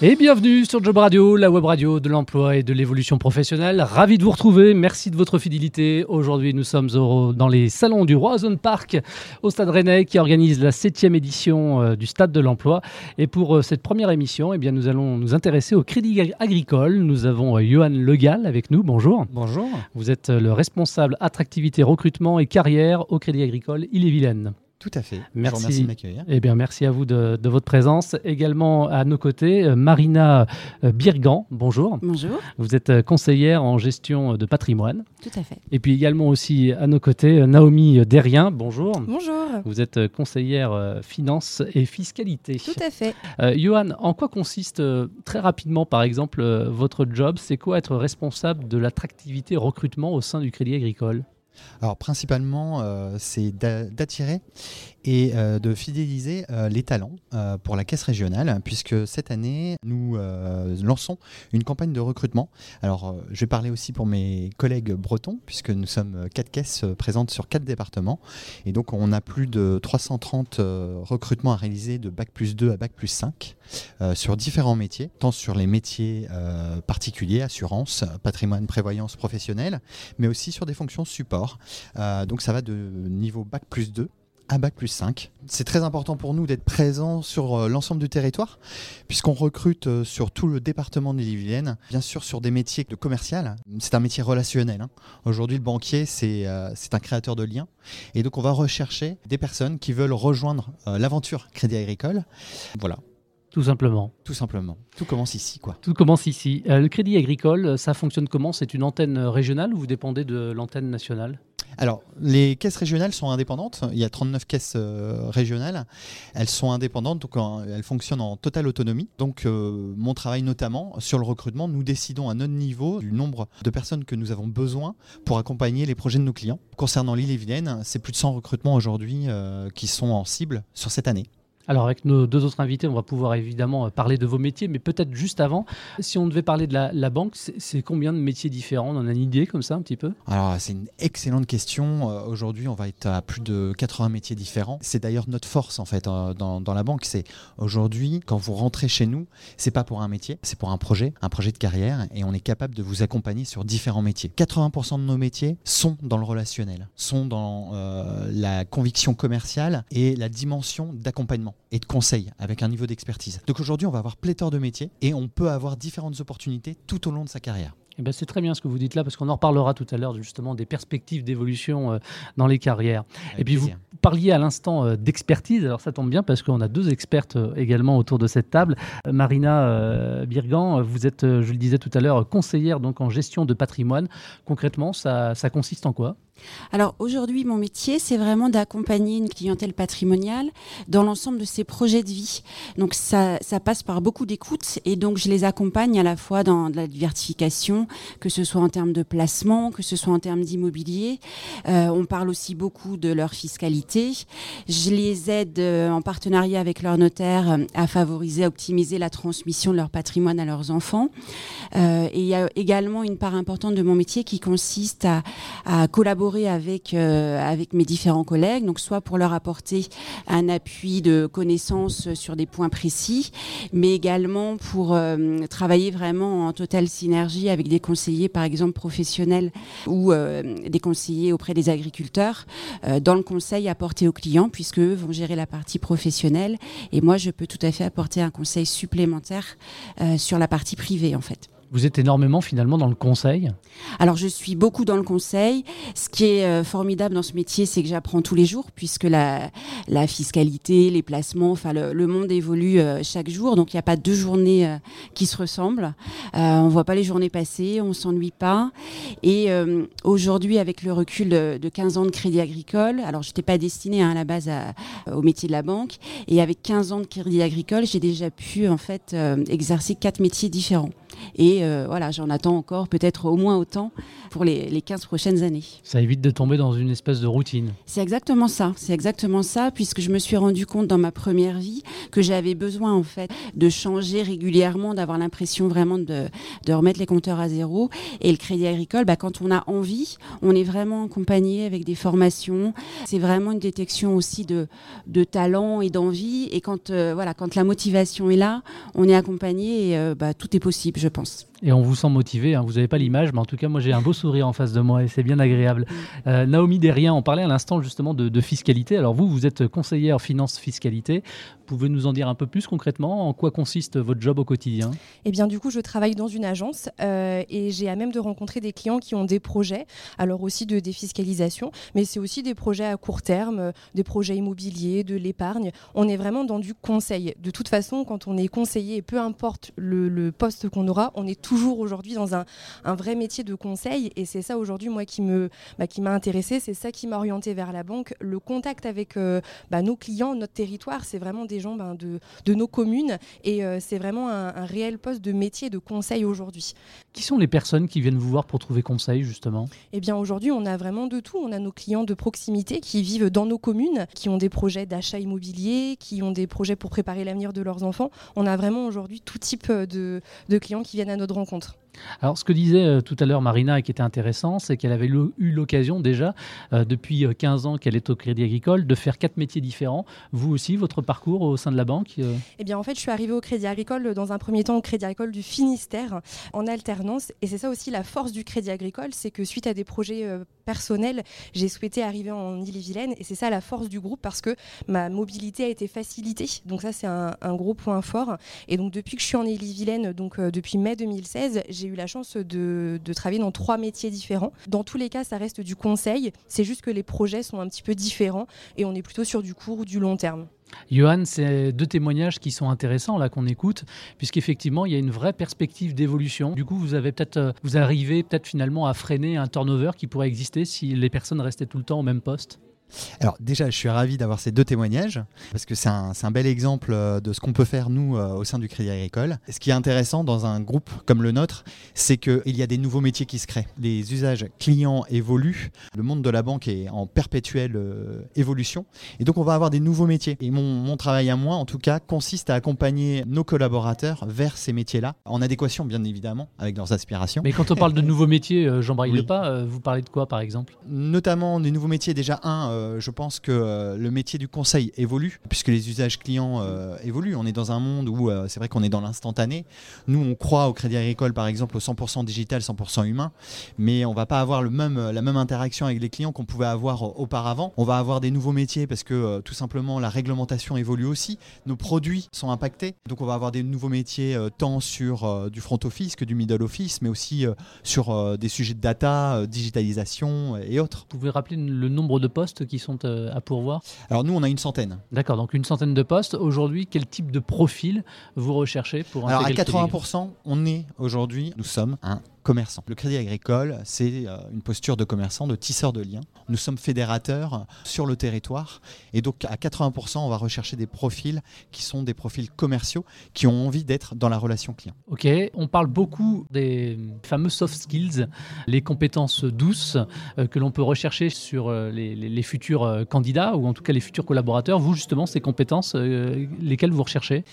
Et bienvenue sur Job Radio, la web radio de l'emploi et de l'évolution professionnelle. Ravi de vous retrouver. Merci de votre fidélité. Aujourd'hui, nous sommes dans les salons du Roison Park au Stade Rennais qui organise la septième édition euh, du Stade de l'emploi. Et pour euh, cette première émission, eh bien, nous allons nous intéresser au crédit agricole. Nous avons euh, Johan Legal avec nous. Bonjour. Bonjour. Vous êtes le responsable attractivité, recrutement et carrière au Crédit Agricole Ille-et-Vilaine. Tout à fait. Merci. Je de m'accueillir. Eh bien, merci à vous de, votre présence. Également à nos côtés, euh, Marina euh, Birgan. Bonjour. Bonjour. Vous êtes euh, conseillère en gestion de patrimoine. Tout à fait. Et puis également aussi à nos côtés, Naomi Derrien. Bonjour. Bonjour. Vous êtes conseillère finance et fiscalité. Tout à fait. Johan, en quoi consiste très rapidement, par exemple, votre job? C'est quoi être responsable de l'attractivité recrutement au sein du Crédit Agricole? Alors principalement, euh, c'est d'attirer et euh, de fidéliser euh, les talents pour la caisse régionale, puisque cette année, nous lançons une campagne de recrutement. Alors je vais parler aussi pour mes collègues bretons, puisque nous sommes quatre caisses présentes sur quatre départements. Et donc on a plus de 330 recrutements à réaliser de Bac plus 2 à Bac plus 5 sur différents métiers, tant sur les métiers particuliers, assurance, patrimoine, prévoyance professionnelle, mais aussi sur des fonctions support euh, donc ça va de niveau Bac plus 2 à Bac plus 5. C'est très important pour nous d'être présents sur euh, l'ensemble du territoire, puisqu'on recrute euh, sur tout le département de l'Ille-et-Vilaine, bien sûr sur des métiers de commercial. C'est un métier relationnel. Hein. Aujourd'hui, le banquier, c'est un créateur de liens. Et donc, on va rechercher des personnes qui veulent rejoindre l'aventure Crédit Agricole. Voilà. Tout simplement. Tout simplement. Tout commence ici, quoi. Tout commence ici. Euh, le Crédit Agricole, euh, ça fonctionne comment? C'est une antenne régionale ou vous dépendez de l'antenne nationale? Alors, les caisses régionales sont indépendantes. Il y a 39 caisses euh, régionales. Elles sont indépendantes, donc elles fonctionnent en totale autonomie. Donc, mon travail notamment sur le recrutement, nous décidons à notre niveau du nombre de personnes que nous avons besoin pour accompagner les projets de nos clients. Concernant l'île et Vilaine, c'est plus de 100 recrutements aujourd'hui qui sont en cible sur cette année. Alors avec nos deux autres invités, on va pouvoir évidemment euh, parler de vos métiers, mais peut-être juste avant, si on devait parler de la, banque, c'est combien de métiers différents? On en a une idée comme ça un petit peu? Alors c'est une excellente question. Euh, aujourd'hui, on va être à plus de 80 métiers différents. C'est d'ailleurs notre force en fait euh, dans, la banque. C'est aujourd'hui, quand vous rentrez chez nous, c'est pas pour un métier, c'est pour un projet, un projet de carrière, et on est capable de vous accompagner sur différents métiers. 80% de nos métiers sont dans le relationnel, sont dans la conviction commerciale et la dimension d'accompagnement et de conseil avec un niveau d'expertise. Donc aujourd'hui, on va avoir pléthore de métiers et on peut avoir différentes opportunités tout au long de sa carrière. Eh ben c'est très bien ce que vous dites là, parce qu'on en reparlera tout à l'heure justement des perspectives d'évolution euh, dans les carrières. et puis vous parliez à l'instant euh, d'expertise, alors ça tombe bien parce qu'on a deux expertes euh, également autour de cette table. Marina Birgan, vous êtes, je le disais tout à l'heure, conseillère donc en gestion de patrimoine. Concrètement, ça, ça consiste en quoi? Alors aujourd'hui, mon métier, c'est vraiment d'accompagner une clientèle patrimoniale dans l'ensemble de ses projets de vie. Donc ça, ça passe par beaucoup d'écoute et donc je les accompagne à la fois dans la diversification, que ce soit en termes de placement, que ce soit en termes d'immobilier. Euh, on parle aussi beaucoup de leur fiscalité. Je les aide euh, en partenariat avec leur notaire euh, à favoriser, à optimiser la transmission de leur patrimoine à leurs enfants. et il y a également une part importante de mon métier qui consiste à collaborer avec, euh, avec mes différents collègues, donc soit pour leur apporter un appui de connaissances sur des points précis, mais également pour euh, travailler vraiment en totale synergie avec des conseillers, par exemple professionnels ou euh, des conseillers auprès des agriculteurs, dans le conseil apporté aux clients, puisque eux vont gérer la partie professionnelle, et moi je peux tout à fait apporter un conseil supplémentaire sur la partie privée en fait. Vous êtes énormément finalement dans le conseil Alors je suis beaucoup dans le conseil. Ce qui est euh, formidable dans ce métier, c'est que j'apprends tous les jours, puisque la, fiscalité, les placements, enfin le, monde évolue euh, chaque jour, donc il n'y a pas deux journées euh, qui se ressemblent. on ne voit pas les journées passer, on s'ennuie pas. Et aujourd'hui, avec le recul de, 15 ans de crédit agricole, alors je n'étais pas destinée hein, à la base au métier de la banque, et avec 15 ans de crédit agricole, j'ai déjà pu en fait exercer quatre métiers différents. Et voilà, j'en attends encore peut-être au moins autant pour les, les 15 prochaines années. Ça évite de tomber dans une espèce de routine. C'est exactement ça. C'est exactement ça, puisque je me suis rendu compte dans ma première vie que j'avais besoin en fait de changer régulièrement, d'avoir l'impression vraiment de, de, remettre les compteurs à zéro. Et le Crédit Agricole, bah, quand on a envie, on est vraiment accompagné avec des formations. C'est vraiment une détection aussi de, de talent et d'envie. Et quand euh, voilà, quand la motivation est là, on est accompagné et euh, bah, tout est possible, je pense. Et on vous sent motivé, hein. vous n'avez pas l'image, mais en tout cas, moi j'ai un beau sourire en face de moi et c'est bien agréable. Euh, Naomi Derrien, on parlait à l'instant justement de, fiscalité. Alors vous, vous êtes conseillère finance fiscalité. Pouvez nous en dire un peu plus concrètement? En quoi consiste votre job au quotidien? Eh bien, du coup, je travaille dans une agence euh, et j'ai à même de rencontrer des clients qui ont des projets, alors aussi de défiscalisation, mais c'est aussi des projets à court terme, des projets immobiliers, de l'épargne. On est vraiment dans du conseil. De toute façon, quand on est conseiller, peu importe le, le poste qu'on aura, on est toujours aujourd'hui dans un, un, vrai métier de conseil. Et c'est ça aujourd'hui, moi, qui me, bah, qui m'a intéressé. C'est ça qui m'a orienté vers la banque. Le contact avec euh, bah, nos clients, notre territoire, c'est vraiment des gens ben, de, de, nos communes. Et euh, c'est vraiment un, un, réel poste de métier de conseil aujourd'hui. Qui sont les personnes qui viennent vous voir pour trouver conseil, justement? Eh bien, aujourd'hui, on a vraiment de tout. On a nos clients de proximité qui vivent dans nos communes, qui ont des projets d'achat immobilier, qui ont des projets pour préparer l'avenir de leurs enfants. On a vraiment aujourd'hui tout type de, de clients qui viennent à notre Alors, ce que disait euh, tout à l'heure Marina et qui était intéressant, c'est qu'elle avait eu l'occasion déjà, euh, depuis 15 euh, ans qu'elle est au Crédit Agricole, de faire quatre métiers différents. Vous aussi, votre parcours au sein de la banque Eh bien, en fait, je suis arrivée au Crédit Agricole dans un premier temps au Crédit Agricole du Finistère en alternance. Et c'est ça aussi la force du Crédit Agricole, c'est que suite à des projets personnels, j'ai souhaité arriver en Ille-et-Vilaine. Et c'est ça la force du groupe parce que ma mobilité a été facilitée. Donc ça, c'est un, gros point fort. Et donc, depuis que je suis en Ille-et-Vilaine, donc depuis mai 2016, j'ai eu la chance de, travailler dans trois métiers différents. Dans tous les cas, ça reste du conseil. C'est juste que les projets sont un petit peu différents et on est plutôt sur du court ou du long terme. Johan, c'est deux témoignages qui sont intéressants là qu'on écoute, puisqu'effectivement il y a une vraie perspective d'évolution. Du coup, vous avez peut-être, euh, vous arrivez peut-être finalement à freiner un turnover qui pourrait exister si les personnes restaient tout le temps au même poste. Alors déjà, je suis ravi d'avoir ces deux témoignages parce que c'est un, bel exemple euh, de ce qu'on peut faire nous euh, au sein du Crédit Agricole. Ce qui est intéressant dans un groupe comme le nôtre, c'est qu'il y a des nouveaux métiers qui se créent. Les usages clients évoluent, le monde de la banque est en perpétuelle euh, évolution et donc on va avoir des nouveaux métiers. Et mon, travail à moi, en tout cas, consiste à accompagner nos collaborateurs vers ces métiers-là, en adéquation bien évidemment avec leurs aspirations. Mais quand on parle de nouveaux métiers, Jean Braille pas, vous parlez de quoi par exemple? Notamment des nouveaux métiers déjà un euh, je pense que euh, le métier du conseil évolue, puisque les usages clients euh, évoluent. On est dans un monde où c'est vrai qu'on est dans l'instantané. Nous, on croit au Crédit Agricole, par exemple, au 100% digital, 100% humain, mais on va pas avoir la même interaction avec les clients qu'on pouvait avoir auparavant. On va avoir des nouveaux métiers parce que tout simplement la réglementation évolue aussi. Nos produits sont impactés, donc on va avoir des nouveaux métiers tant sur du front office que du middle office, mais aussi sur des sujets de data, digitalisation et autres. Vous pouvez rappeler le nombre de postes qui sont euh, à pourvoir Alors nous, on a une centaine. D'accord, donc une centaine de postes. Aujourd'hui, quel type de profil vous recherchez pour Alors à 80%, on est aujourd'hui, nous sommes un commerçant. Le Crédit Agricole, c'est euh, une posture de commerçant, de tisseur de liens. Nous sommes fédérateurs sur le territoire et donc à 80%, on va rechercher des profils qui sont des profils commerciaux qui ont envie d'être dans la relation client. Ok, on parle beaucoup des fameux soft skills, les compétences douces euh, que l'on peut rechercher sur euh, les, futurs candidats ou en tout cas les futurs collaborateurs. Vous justement, ces compétences, lesquelles vous recherchez?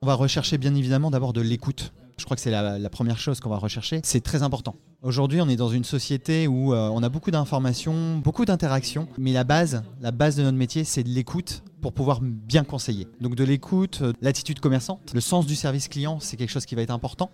On va rechercher bien évidemment d'abord de l'écoute. Je crois que c'est la, première chose qu'on va rechercher. C'est très important. Aujourd'hui, on est dans une société où euh, on a beaucoup d'informations, beaucoup d'interactions, mais la base, la base de notre métier, c'est de l'écoute pour pouvoir bien conseiller. Donc de l'écoute, euh, l'attitude commerçante, le sens du service client, c'est quelque chose qui va être important.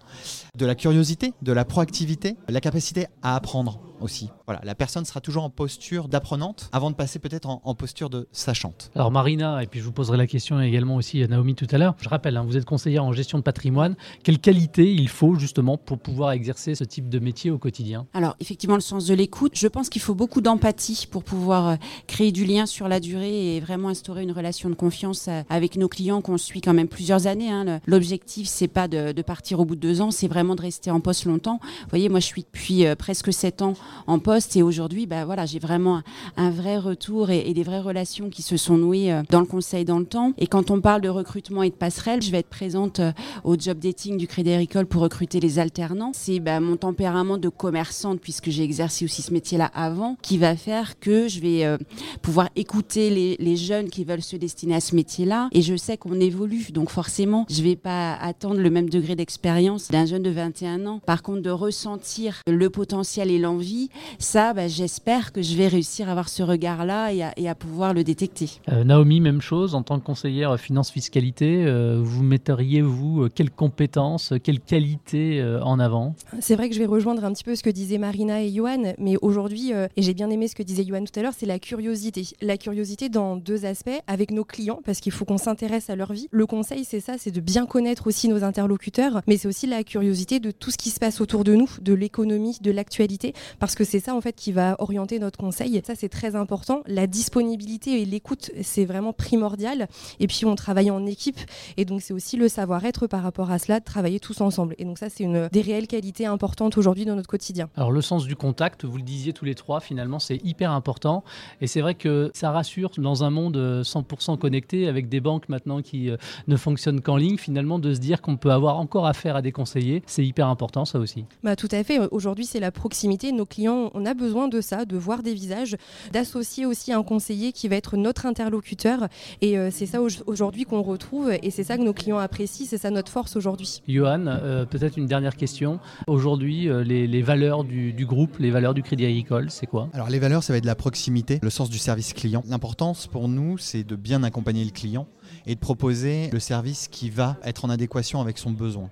De la curiosité, de la proactivité, la capacité à apprendre aussi. Voilà, la personne sera toujours en posture d'apprenante avant de passer peut-être en, posture de sachante. Alors Marina, et puis je vous poserai la question également aussi à Naomi tout à l'heure. Je rappelle, hein, vous êtes conseillère en gestion de patrimoine. Quelle qualité il faut justement pour pouvoir exercer ce type de métier quotidien Alors, effectivement, le sens de l'écoute. Je pense qu'il faut beaucoup d'empathie pour pouvoir euh, créer du lien sur la durée et vraiment instaurer une relation de confiance euh, avec nos clients qu'on suit quand même plusieurs années. Hein. L'objectif, c'est pas de, partir au bout de deux ans, c'est vraiment de rester en poste longtemps. Vous voyez, moi, je suis depuis euh, presque sept ans en poste et aujourd'hui, bah, voilà, j'ai vraiment un, vrai retour et, des vraies relations qui se sont nouées dans le conseil dans le temps. Et quand on parle de recrutement et de passerelle, je vais être présente au job dating du Crédit Agricole pour recruter les alternants. C'est bah, mon tempérament de commerçante, puisque j'ai exercé aussi ce métier-là avant, qui va faire que je vais euh, pouvoir écouter les, jeunes qui veulent se destiner à ce métier-là. Et je sais qu'on évolue, donc forcément, je vais pas attendre le même degré d'expérience d'un jeune de 21 ans. Par contre, de ressentir le potentiel et l'envie, ça, bah, j'espère que je vais réussir à avoir ce regard-là et, à, pouvoir le détecter. Euh, Naomi, même chose, en tant que conseillère finance-fiscalité, euh, vous metteriez, vous, quelles compétences, quelles qualités en avant? C'est vrai que je vais rejoindre un petit peu ce que disaient Marina et Johan, mais aujourd'hui, euh, et j'ai bien aimé ce que disait Johan tout à l'heure, c'est la curiosité. La curiosité dans deux aspects, avec nos clients, parce qu'il faut qu'on s'intéresse à leur vie. Le conseil, c'est ça, c'est de bien connaître aussi nos interlocuteurs, mais c'est aussi la curiosité de tout ce qui se passe autour de nous, de l'économie, de l'actualité, parce que c'est ça en fait qui va orienter notre conseil. Ça, c'est très important. La disponibilité et l'écoute, c'est vraiment primordial. Et puis, on travaille en équipe, et donc c'est aussi le savoir-être par rapport à cela, de travailler tous ensemble. Et donc ça, c'est une des réelles qualités importantes aujourd'hui dans notre quotidien. Alors le sens du contact, vous le disiez tous les trois, finalement, c'est hyper important. Et c'est vrai que ça rassure dans un monde 100% euh, connecté, avec des banques maintenant qui euh, ne fonctionnent qu'en ligne, finalement, de se dire qu'on peut avoir encore affaire à des conseillers. C'est hyper important, ça aussi. Bah, tout à fait. Aujourd'hui, c'est la proximité. Nos clients, on a besoin de ça, de voir des visages, d'associer aussi un conseiller qui va être notre interlocuteur. Et euh, c'est ça aujourd'hui qu'on retrouve. Et c'est ça que nos clients apprécient. C'est ça notre force aujourd'hui. Johan, peut-être une dernière question. Aujourd'hui, les, valeurs du, du groupe, les valeurs du Crédit Agricole, c'est quoi? Alors les valeurs, ça va être la proximité, le sens du service client. L'importance pour nous, c'est de bien accompagner le client et de proposer le service qui va être en adéquation avec son besoin.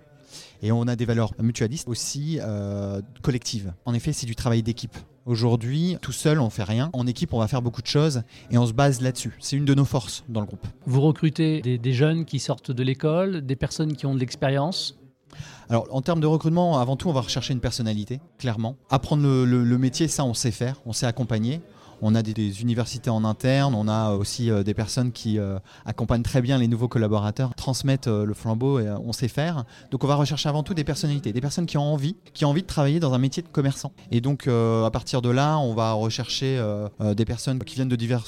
Et on a des valeurs mutualistes aussi euh, collectives. En effet, c'est du travail d'équipe. Aujourd'hui, tout seul, on fait rien. En équipe, on va faire beaucoup de choses et on se base là-dessus. C'est une de nos forces dans le groupe. Vous recrutez des jeunes qui sortent de l'école, des personnes qui ont de l'expérience? Alors, en termes de recrutement, avant tout, on va rechercher une personnalité, clairement. Apprendre le, métier, ça, on sait faire, on sait accompagner. On a des, universités en interne, on a aussi euh, des personnes qui euh, accompagnent très bien les nouveaux collaborateurs, transmettent euh, le flambeau et on sait faire. Donc on va rechercher avant tout des personnalités, des personnes qui ont envie, qui ont envie de travailler dans un métier de commerçant. Et donc à partir de là, on va rechercher des personnes qui viennent de divers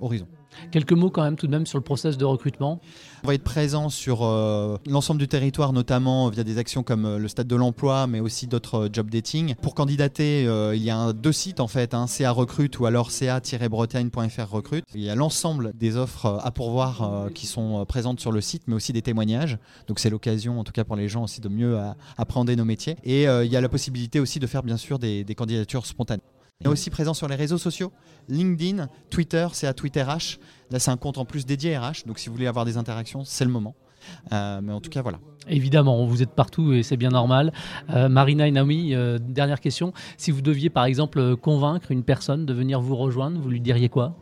horizons. Quelques mots quand même tout de même sur le process de recrutement. On va être présent sur euh, l'ensemble du territoire, notamment via des actions comme euh, le stade de l'emploi, mais aussi d'autres euh, job dating. Pour candidater, il y a deux sites en fait, hein, CA Recrute ou alors ca-bretagne.fr Recrute. Il y a l'ensemble des offres à pourvoir qui sont présentes sur le site, mais aussi des témoignages. Donc c'est l'occasion, en tout cas pour les gens aussi, de mieux appréhender nos métiers. Et il y a la possibilité aussi de faire bien sûr des candidatures spontanées. On est aussi présent sur les réseaux sociaux, LinkedIn, Twitter, c'est à Twitter H. Là, c'est un compte en plus dédié RH, donc si vous voulez avoir des interactions, c'est le moment. Euh, mais en tout cas, voilà. Évidemment, vous êtes partout et c'est bien normal. Euh, Marina et Naomi, euh, dernière question. Si vous deviez par exemple convaincre une personne de venir vous rejoindre, vous lui diriez quoi?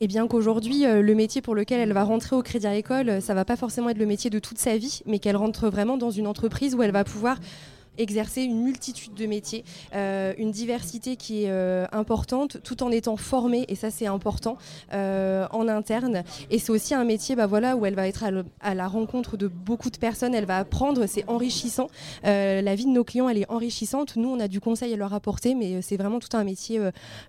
Eh bien qu'aujourd'hui, le métier pour lequel elle va rentrer au Crédit Agricole, ça va pas forcément être le métier de toute sa vie, mais qu'elle rentre vraiment dans une entreprise où elle va pouvoir exercer une multitude de métiers, euh, une diversité qui est euh, importante, tout en étant formée, et ça c'est important, euh, en interne. Et c'est aussi un métier bah, voilà, où elle va être à, la rencontre de beaucoup de personnes, elle va apprendre, c'est enrichissant. la vie de nos clients, elle est enrichissante. Nous, on a du conseil à leur apporter, mais c'est vraiment tout un métier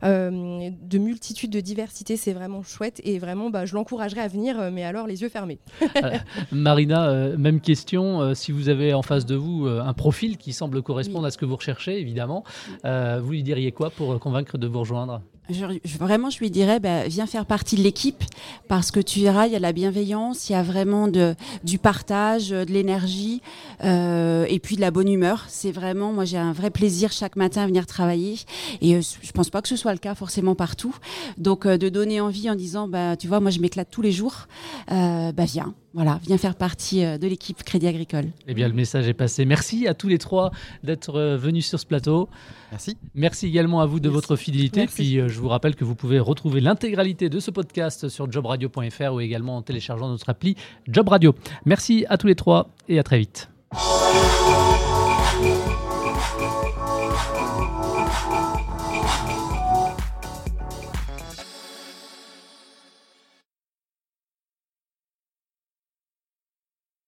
de multitude, de diversité, c'est vraiment chouette. Et vraiment, bah, je l'encouragerais à venir, mais alors les yeux fermés. Marina, même question, si vous avez en face de vous un profil qui semble correspondre à ce que vous recherchez, évidemment. Euh, vous lui diriez quoi pour convaincre de vous rejoindre? Vraiment, je lui dirais, bah, viens faire partie de l'équipe parce que tu verras, il y a la bienveillance, il y a vraiment de, du partage, de l'énergie euh, et puis de la bonne humeur. C'est vraiment, moi, j'ai un vrai plaisir chaque matin à venir travailler et euh, je pense pas que ce soit le cas forcément partout. Donc, de donner envie en disant, bah, tu vois, moi, je m'éclate tous les jours, bah, viens. Voilà, viens faire partie de l'équipe Crédit Agricole. Eh bien, le message est passé. Merci à tous les trois d'être venus sur ce plateau. Merci. Merci également à vous de votre fidélité. Puis euh, je vous rappelle que vous pouvez retrouver l'intégralité de ce podcast sur jobradio.fr ou également en téléchargeant notre appli Job Radio. Merci à tous les trois et à très vite.